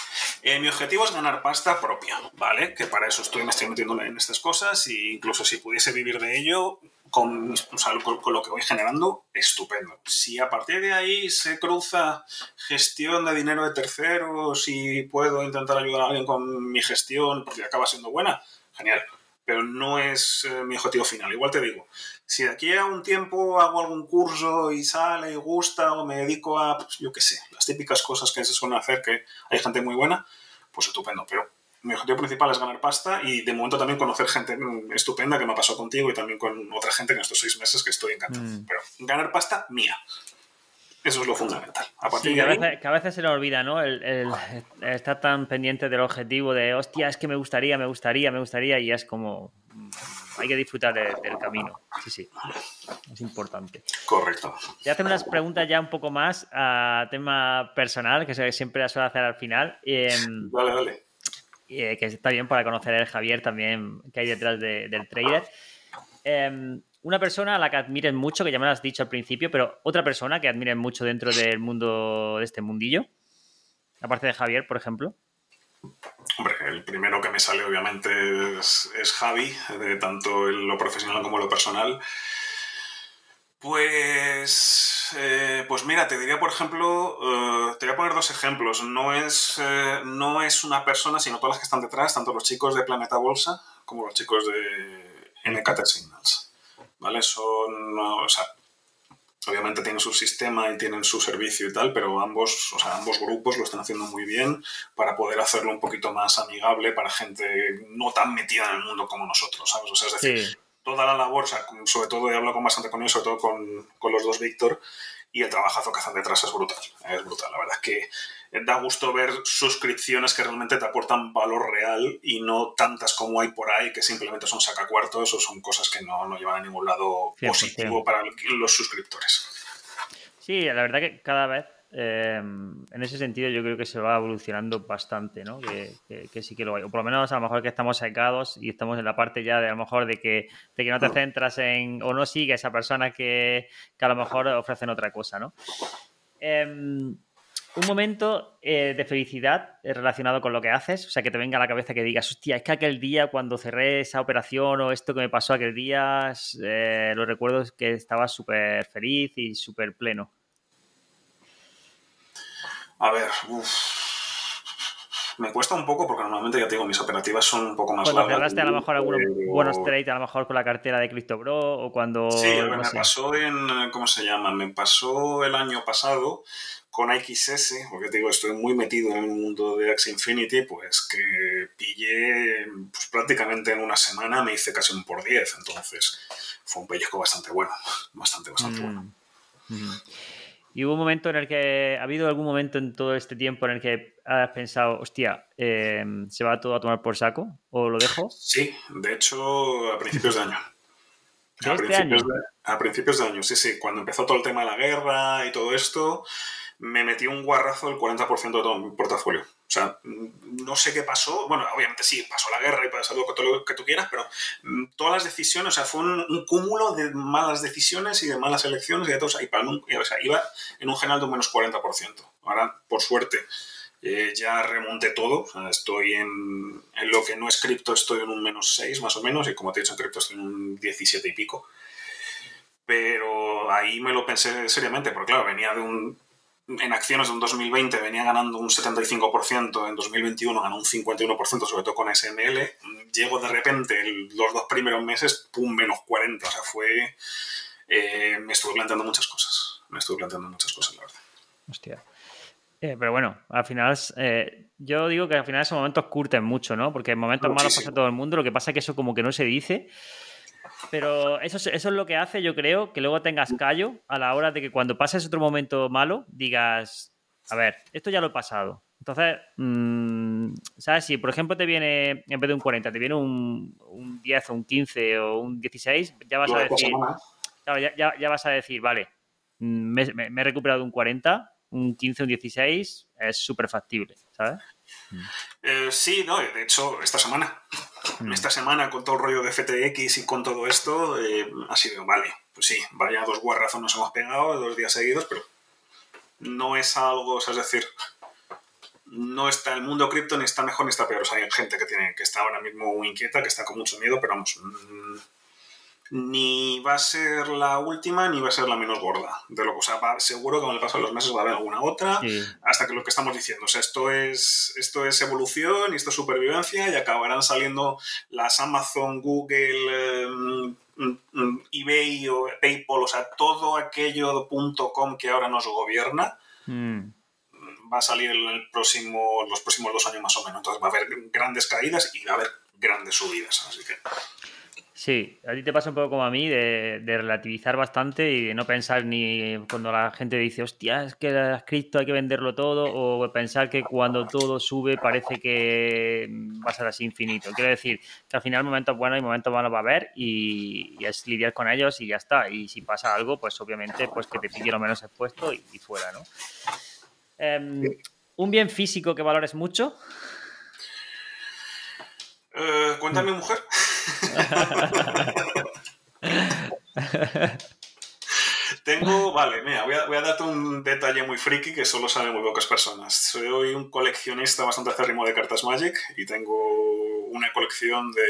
Eh, mi objetivo es ganar pasta propia, ¿vale? Que para eso estoy, me estoy metiendo en estas cosas e incluso si pudiese vivir de ello, con, lo que voy generando, estupendo. Si a partir de ahí se cruza gestión de dinero de terceros y puedo intentar ayudar a alguien con mi gestión porque acaba siendo buena, genial. Pero no es eh, mi objetivo final. Igual te digo, si de aquí a un tiempo hago algún curso y sale y gusta o me dedico a, pues, yo qué sé, las típicas cosas que se suelen hacer que hay gente muy buena, pues estupendo, pero mi objetivo principal es ganar pasta y de momento también conocer gente estupenda que me ha pasado contigo y también con otra gente en estos seis meses que estoy encantado. Mm. Pero ganar pasta mía. Eso es lo fundamental. sí, que, a veces, se nos olvida, ¿no? El, estar tan pendiente del objetivo de, hostia, es que me gustaría, me gustaría, me gustaría, y es como, mm, hay que disfrutar del camino. Sí, sí. Es importante. Correcto. Ya tengo unas preguntas ya un poco más a tema personal, que siempre las suelo hacer al final. Em, vale, vale. Eh, que está bien para conocer el Javier también que hay detrás del trader. Em, una persona a la que admires mucho, que ya me lo has dicho al principio, pero otra persona que admires mucho dentro del mundo, de este mundillo, aparte de Javier, por ejemplo. Hombre, el primero que me sale obviamente es, es Javi, de tanto lo profesional como lo personal. Pues, eh, pues mira, te diría, por ejemplo, eh, te voy a poner dos ejemplos. No es, eh, no es una persona, sino todas las que están detrás, tanto los chicos de Planeta Bolsa como los chicos de NKT Signals. ¿Vale? Son, o sea, obviamente tienen su sistema y tienen su servicio y tal, pero ambos, o sea, ambos grupos lo están haciendo muy bien para poder hacerlo un poquito más amigable para gente no tan metida en el mundo como nosotros, ¿sabes? O sea, es decir, toda la labor, sobre todo he hablado con bastante con ellos, sobre todo con, con, los dos Víctor, y el trabajazo que hacen detrás es brutal. Es brutal, la verdad es que da gusto ver suscripciones que realmente te aportan valor real y no tantas como hay por ahí que simplemente son sacacuartos o son cosas que no, no llevan a ningún lado positivo para los suscriptores. Sí, la verdad que cada vez em, en ese sentido yo creo que se va evolucionando bastante, ¿no? Que, sí que lo hay. O por lo menos a lo mejor que estamos secados y estamos en la parte ya de a lo mejor de que, de que no te centras en o no sigues a personas que, que a lo mejor ofrecen otra cosa, ¿no? Em, un momento eh, de felicidad eh, relacionado con lo que haces, o sea, que te venga a la cabeza que digas, hostia, es que aquel día cuando cerré esa operación o esto que me pasó aquel día, eh, lo recuerdo que estaba súper feliz y súper pleno. A ver, me cuesta un poco porque normalmente ya tengo mis operativas son un poco más cuando cerraste a lo mejor algunos buenos trades, a lo mejor con la cartera de CryptoBro o cuando... Sí, me pasó en, ¿cómo se llama? Me pasó el año pasado con XS, porque te digo, estoy muy metido en el mundo de Axie Infinity, pues que pillé pues, prácticamente en una semana, me hice casi un por 10, entonces fue un pellizco bastante bueno, bastante, bastante mm. bueno. Y hubo un momento en el que, ¿ha habido algún momento en todo este tiempo en el que has pensado, hostia, eh, ¿se va todo a tomar por saco? ¿O lo dejo? Sí, de hecho, a principios de año. a, este principios De, a principios de año, sí, sí. Cuando empezó todo el tema de la guerra y todo esto, me metí un guarrazo del 40% de todo mi portafolio. O sea, no sé qué pasó. Bueno, obviamente sí, pasó la guerra y pasó todo lo que tú quieras, pero mm, todas las decisiones, o sea, fue un, cúmulo de malas decisiones y de malas elecciones y de todo. O sea, iba en un general de un menos 40%. Ahora, por suerte, eh, ya remonté todo. O sea, estoy en, en, lo que no es cripto, estoy en un menos 6 más o menos. Y como te he dicho, en cripto estoy en un 17 y pico. Pero ahí me lo pensé seriamente, porque claro, venía de un en acciones en 2020 venía ganando un 75%, en 2021 ganó un 51%, sobre todo con SML. Llego de repente los dos primeros meses, pum, menos 40. O sea, fue. Eh, me estuve planteando muchas cosas. Me estuve planteando muchas cosas, la verdad. Hostia. Eh, pero bueno, al final, eh, yo digo que al final esos momentos curten mucho, ¿no? Porque en momentos malos pasa todo el mundo, lo que pasa es que eso como que no se dice. Pero eso, eso es lo que hace, yo creo, que luego tengas callo a la hora de que cuando pases otro momento malo, digas, a ver, esto ya lo he pasado. Entonces, mm, ¿sabes? Si por ejemplo te viene, en vez de un 40, te viene un, un 10 o un 15 o un 16, ya vas a decir, ya, ya, vas a decir, vale, me, me, he recuperado un 40, un 15, un 16, es súper factible, ¿sabes? Eh, sí, no, de hecho, esta semana. Mm. Esta semana, con todo el rollo de FTX y con todo esto, eh, ha sido, vale, pues sí, vaya dos guarrazos nos hemos pegado dos días seguidos, pero no es algo, o sea, es decir, no está el mundo cripto ni está mejor ni está peor. O sea, hay gente que tiene que está ahora mismo inquieta, que está con mucho miedo, pero vamos, mm, ni va a ser la última ni va a ser la menos gorda. De lo, o sea, seguro que con el paso de los meses va a haber alguna otra, hasta que lo que estamos diciendo, o sea, esto es, esto es evolución y esto es supervivencia y acabarán saliendo las Amazon, Google, em, mm, eBay o PayPal, o sea, todo aquello .com que ahora nos gobierna. Mm. Va a salir en el próximo, los próximos dos años más o menos. Entonces va a haber grandes caídas y va a haber grandes subidas. Así que Sí, a ti te pasa un poco como a mí de, relativizar bastante y de no pensar ni cuando la gente dice, hostia, es que has cripto hay que venderlo todo, o pensar que cuando todo sube parece que va a ser así infinito. Quiero decir que al final momentos buenos y momentos malos va a haber y, es lidiar con ellos y ya está. Y si pasa algo, pues obviamente pues que te pille lo menos expuesto y, fuera, ¿no? Em, un bien físico que valores mucho. Eh, cuéntame, mujer. Tengo, vale, mira, voy a, voy a, darte un detalle muy friki que solo saben muy pocas personas. Soy un coleccionista bastante acérrimo de cartas Magic y tengo una colección de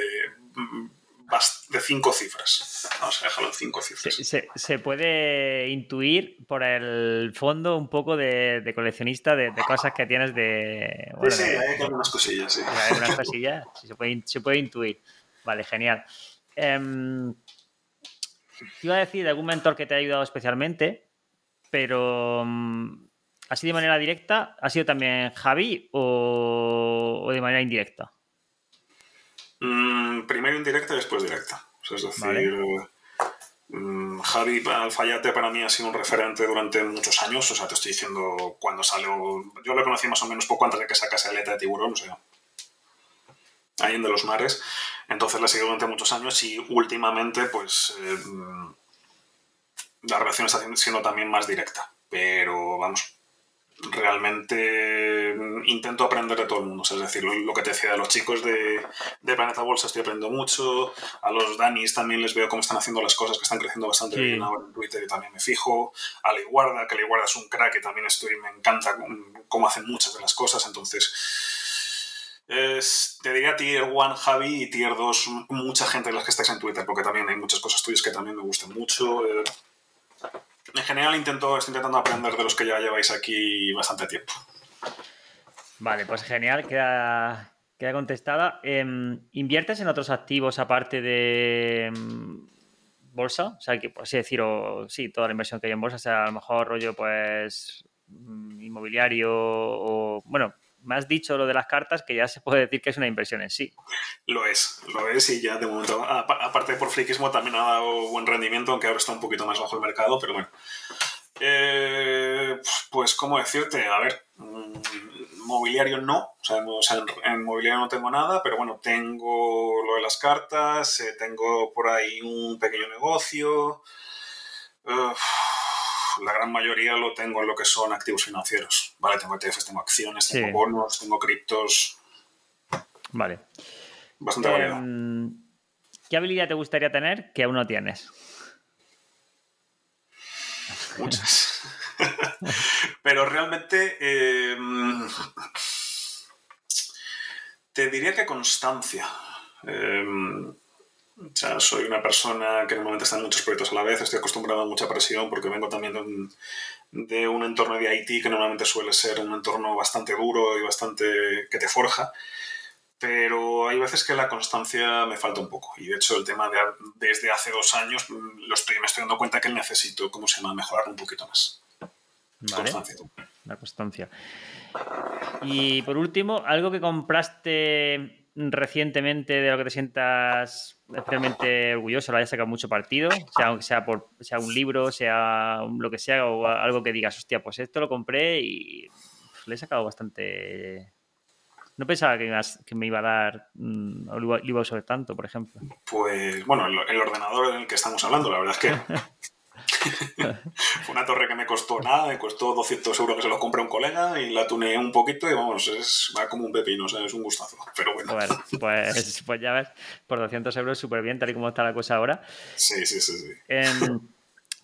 de cinco cifras. Vamos a dejarlo en cinco cifras. Se, puede intuir por el fondo un poco de, coleccionista de, cosas que tienes de. sí, hay algunas cosillas, sí. Hay algunas cosillas, sí, se puede, se puede intuir. Vale, genial. Em, te iba a decir de algún mentor que te ha ayudado especialmente, pero mm, ¿ha sido de manera directa? ¿Ha sido también Javi o, de manera indirecta? Mm, primero indirecta y después directa. es decir, mm, Javi Alfayate para mí ha sido un referente durante muchos años. O sea, te estoy diciendo cuando salió. Yo lo conocí más o menos poco antes de que sacase Aleta de Tiburón, o sea, ahí en de los mares. Entonces la seguido durante muchos años y últimamente, pues, eh, la relación está siendo también más directa. Pero vamos, realmente intento aprender de todo el mundo. es decir, lo, que te decía de los chicos de, de, Planeta Bolsa estoy aprendiendo mucho. A los Danis también les veo cómo están haciendo las cosas, que están creciendo bastante bien ahora en Twitter y también me fijo. A Leiguarda, que Leiguarda es un crack y también estoy, me encanta cómo hacen muchas de las cosas. Entonces, te diría tier 1 Javi y tier 2 mucha gente de las que estáis en Twitter, porque también hay muchas cosas tuyas que también me gustan mucho. Eh, en general intento, estoy intentando aprender de los que ya lleváis aquí bastante tiempo. Vale, pues genial, queda, queda contestada. Em, ¿Inviertes en otros activos aparte de em, bolsa? O sea, que pues, decir, o, sí, toda la inversión que hay en bolsa, sea a lo mejor rollo, pues, mm, inmobiliario o, bueno, me has dicho lo de las cartas que ya se puede decir que es una inversión en sí. Lo es, lo es y ya de momento, aparte por friquismo también ha dado buen rendimiento, aunque ahora está un poquito más bajo el mercado, pero bueno. Eh, pues, ¿cómo decirte? A ver, mm, mobiliario no, o sea, en, mobiliario no tengo nada, pero bueno, tengo lo de las cartas, eh, tengo por ahí un pequeño negocio la gran mayoría lo tengo en lo que son activos financieros. Vale, tengo ETFs, tengo acciones, tengo bonos, tengo criptos. Vale. Bastante em, ¿Qué habilidad te gustaría tener que aún no tienes? Muchas. Pero realmente em, te diría que constancia. Em, o sea, soy una persona que normalmente está en muchos proyectos a la vez, estoy acostumbrado a mucha presión porque vengo también de un, entorno de IT que normalmente suele ser un entorno bastante duro y bastante que te forja. Pero hay veces que la constancia me falta un poco. Y de hecho, el tema de desde hace dos años lo estoy, me estoy dando cuenta que necesito, ¿cómo se llama?, mejorar un poquito más. Constancia. La constancia. Y por último, algo que compraste recientemente de lo que te sientas especialmente orgulloso, lo hayas sacado mucho partido, sea, sea, por, sea un libro, sea lo que sea, o algo que digas, hostia, pues esto lo compré y le he sacado bastante... No pensaba que, que me iba a dar, mm, o lo iba a usar tanto, por ejemplo. Pues bueno, el, ordenador en el que estamos hablando, la verdad es que Fue una torre que me costó nada, me costó 200 euros que se lo compré un colega y la tuneé un poquito y vamos, es, va como un pepino, o sea, es un gustazo. Pero bueno. pues, pues ya ves, por 200 euros súper bien, tal y como está la cosa ahora. Sí, sí, sí. sí. Em,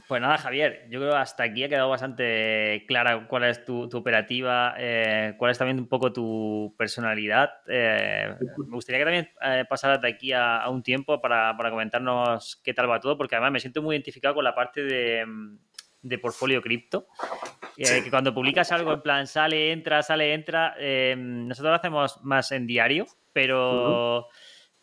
pues nada, Javier, yo creo que hasta aquí ha quedado bastante clara cuál es tu, operativa, eh, cuál es también un poco tu personalidad. Eh, me gustaría que también eh, pasaras de aquí a, un tiempo para, comentarnos qué tal va todo, porque además me siento muy identificado con la parte de, de portfolio cripto. Que cuando publicas algo en plan sale, entra, sale, entra, nosotros lo hacemos más en diario, pero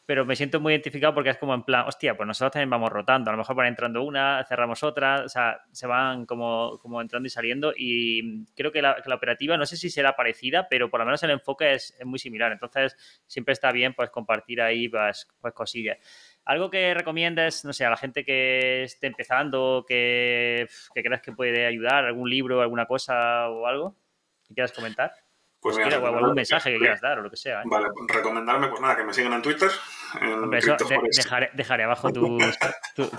pero me siento muy identificado porque es como en plan, hostia, pues nosotros también vamos rotando, a lo mejor van entrando una, cerramos otra, o sea, se van como, como entrando y saliendo y creo que la, operativa, no sé si será parecida, pero por lo menos el enfoque es, muy similar, entonces siempre está bien pues compartir ahí pues, pues cosillas. Algo que recomiendes, no sé, a la gente que esté empezando, que, que creas que puede ayudar, algún libro, alguna cosa o algo que quieras comentar. Pues mira, o algún mensaje que quieras dar o lo que sea. ¿eh? Vale, recomendarme, pues nada, que me sigan en Twitter. En dejaré, abajo tu,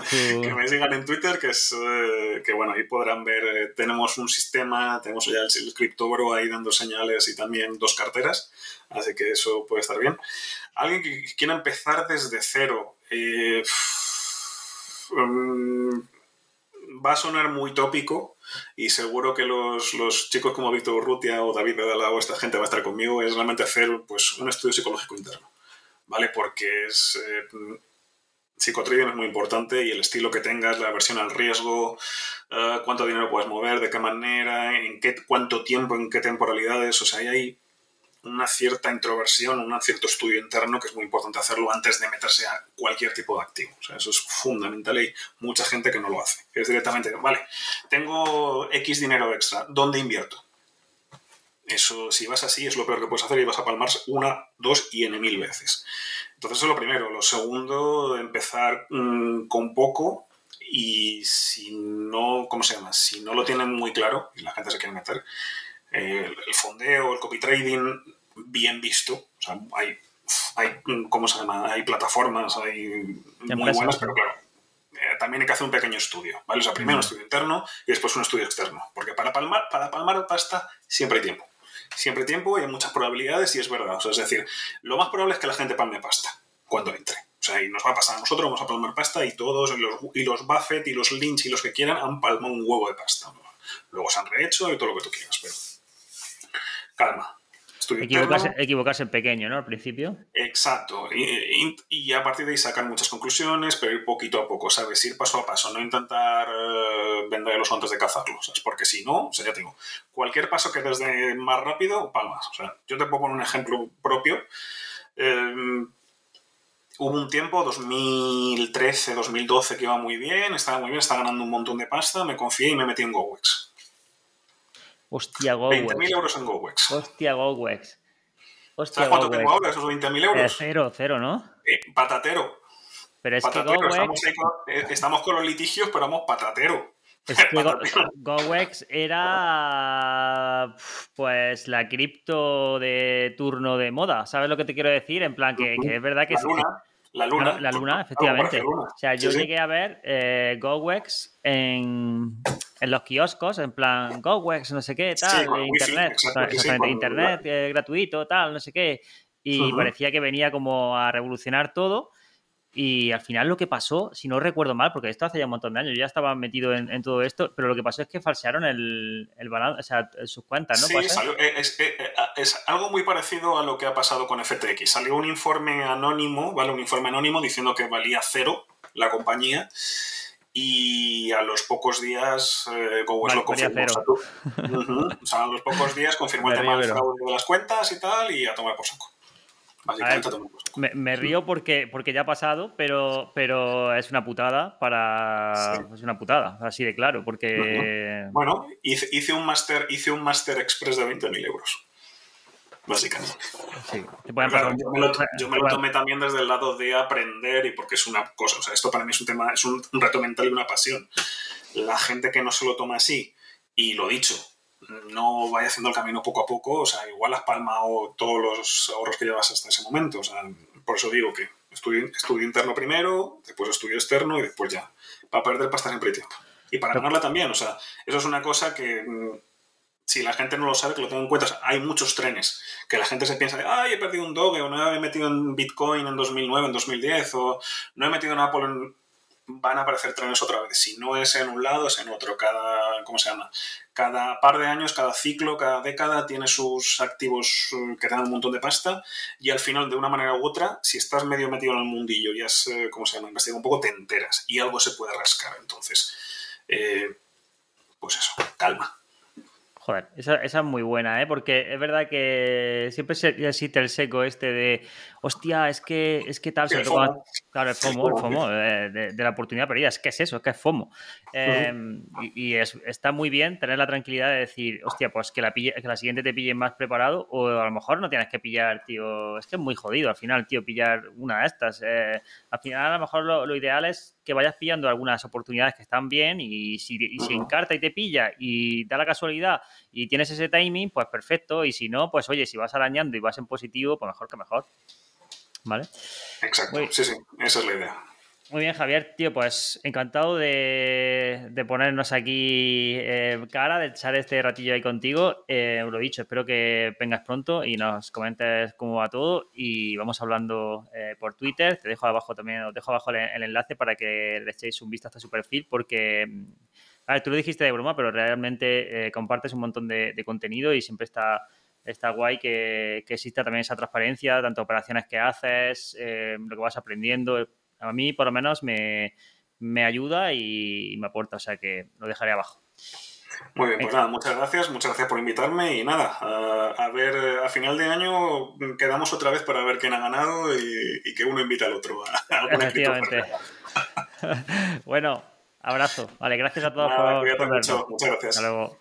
Que me sigan en Twitter, que es eh, que bueno, ahí podrán ver, eh, tenemos un sistema, tenemos ya el, el CryptoBro ahí dando señales y también dos carteras, así que eso puede estar bien. Alguien que quiera empezar desde cero, mm, va a sonar muy tópico, y seguro que los, los chicos como Víctor Urrutia o David Bedala o esta gente va a estar conmigo, es realmente hacer pues, un estudio psicológico interno, ¿vale? Porque es... Eh, psicotrading es muy importante y el estilo que tengas, la aversión al riesgo, eh, cuánto dinero puedes mover, de qué manera, en qué, cuánto tiempo, en qué temporalidades, o sea, hay una cierta introversión, un cierto estudio interno que es muy importante hacerlo antes de meterse a cualquier tipo de activo. Eso es fundamental y hay mucha gente que no lo hace. Es directamente, vale, tengo X dinero extra, ¿dónde invierto? Eso, si vas así, es lo peor que puedes hacer y vas a palmar una, dos y n mil veces. Entonces, eso es lo primero. Lo segundo, empezar mm, con poco y si no, ¿cómo se llama? Si no lo tienen muy claro y la gente se quiere meter, el, fondeo, el copy trading, bien visto. O sea, hay, hay, ¿cómo se llama? Hay plataformas, hay muy buenas, pero claro, eh, también hay que hacer un pequeño estudio, ¿vale? O sea, primero un estudio interno y después un estudio externo, porque para palmar, para palmar pasta siempre hay tiempo. Siempre hay tiempo y hay muchas probabilidades y es verdad. O sea, es decir, lo más probable es que la gente palme pasta cuando entre. O sea, y nos va a pasar a nosotros, vamos a palmar pasta y todos, y los, y los Buffett y los Lynch y los que quieran han palmado un huevo de pasta. Luego se han rehecho y todo lo que tú quieras, pero calma. Equivocarse, equivocarse, en pequeño, ¿no? Al principio. Exacto. Y, a partir de ahí sacar muchas conclusiones, pero ir poquito a poco, ¿sabes? Ir paso a paso, no intentar uh, venderlos antes de cazarlos, ¿sabes? Porque si no, o sea, ya tengo, cualquier paso que desde más rápido, palmas. O sea, yo te puedo poner un ejemplo propio. Em, hubo un tiempo, 2013, 2012, que iba muy bien, estaba muy bien, estaba ganando un montón de pasta, me confié y me metí en GoWex. Hostia, GoWex. 20.000 euros en GoWex. Hostia, GoWex. Hostia, ¿Sabes cuánto tengo ahora esos 20.000 euros? Eh, cero, cero, ¿no? Eh, patatero. Pero es que GoWex... Estamos, con, eh, estamos, con, los litigios, pero vamos, patatero. Es que GoWex era pues la cripto de turno de moda. ¿Sabes lo que te quiero decir? En plan, que, que es verdad que... La luna. La luna. La, luna, efectivamente. O sea, yo llegué a ver eh, GoWex en, en, los kioscos, en plan GoWex, no sé qué, tal, internet, exactamente, internet eh, gratuito, tal, no sé qué. Y parecía que venía como a revolucionar todo. Y al final lo que pasó, si no recuerdo mal, porque esto hace ya un montón de años, yo ya estaba metido en, todo esto, pero lo que pasó es que falsearon el, el balance, o sea, sus cuentas, ¿no? Sí, salió, eh, es, eh, eh, es, algo muy parecido a lo que ha pasado con FTX. Salió un informe anónimo, ¿vale? Un informe anónimo diciendo que valía cero la compañía y a los pocos días eh, lo confirmó. O sea, a los pocos días confirmó el tema del fraude de las cuentas y tal y a tomar por saco me, río porque, porque ya ha pasado, pero, pero es una putada para. Es una putada, así de claro, porque. Bueno, hice, un máster hice un máster express de 20.000 euros. Básicamente. yo, me lo, tomé también desde el lado de aprender y porque es una cosa. O sea, esto para mí es un tema, es un reto mental y una pasión. La gente que no se lo toma así, y lo dicho, no vaya haciendo el camino poco a poco, o sea, igual has palmado todos los ahorros que llevas hasta ese momento, o sea, por eso digo que estudio, estudio interno primero, después estudio externo y después ya. Para perder pasta siempre hay tiempo. Y para ganarla también, o sea, eso es una cosa que mm, si la gente no lo sabe, que lo tenga en cuenta. hay muchos trenes que la gente se piensa, ay, he perdido un Doge, o no he metido en Bitcoin en 2009, en 2010, o no he metido en Apple en van a aparecer trenes otra vez. Si no es en un lado, es en otro. Cada, ¿cómo se llama? Cada par de años, cada ciclo, cada década tiene sus activos eh, que dan un montón de pasta y al final, de una manera u otra, si estás medio metido en el mundillo y has, eh, ¿cómo se llama? Investigado un poco, te enteras y algo se puede rascar. Entonces, eh, pues eso, calma. Joder, esa, es muy buena, ¿eh? Porque es verdad que siempre existe el seco este de, hostia, es que, es que tal, se claro, el FOMO, el FOMO de, la oportunidad perdida, es que es eso, es que es FOMO. Em, y, está muy bien tener la tranquilidad de decir, hostia, pues que la, que la siguiente te pille más preparado o a lo mejor no tienes que pillar, tío, es que es muy jodido al final, tío, pillar una de estas. Eh, al final a lo mejor lo ideal es que vayas pillando algunas oportunidades que están bien y si, y encarta y te pilla y da la casualidad y tienes ese timing, pues perfecto. Y si no, pues oye, si vas arañando y vas en positivo, pues mejor que mejor. ¿Vale? Exacto, sí, sí, esa es la idea. Muy bien, Javier, tío, pues encantado de, ponernos aquí eh, cara, de echar este ratillo ahí contigo. Eh, lo dicho, espero que vengas pronto y nos comentes cómo va todo y vamos hablando eh, por Twitter. Te dejo abajo también, os dejo abajo el, enlace para que le echéis un vistazo a su perfil porque, a ver, tú lo dijiste de broma, pero realmente compartes un montón de, contenido y siempre está está guay que, que, exista también esa transparencia, tanto operaciones que haces, lo que vas aprendiendo, a mí por lo menos me, ayuda y, me aporta, o sea que lo dejaré abajo. Muy bien, pues nada, muchas gracias, muchas gracias por invitarme y nada, a, ver, a final de año quedamos otra vez para ver quién ha ganado y, que uno invita al otro a, Efectivamente. bueno, abrazo. Vale, gracias a todos por, por vernos. Muchas gracias. Hasta luego.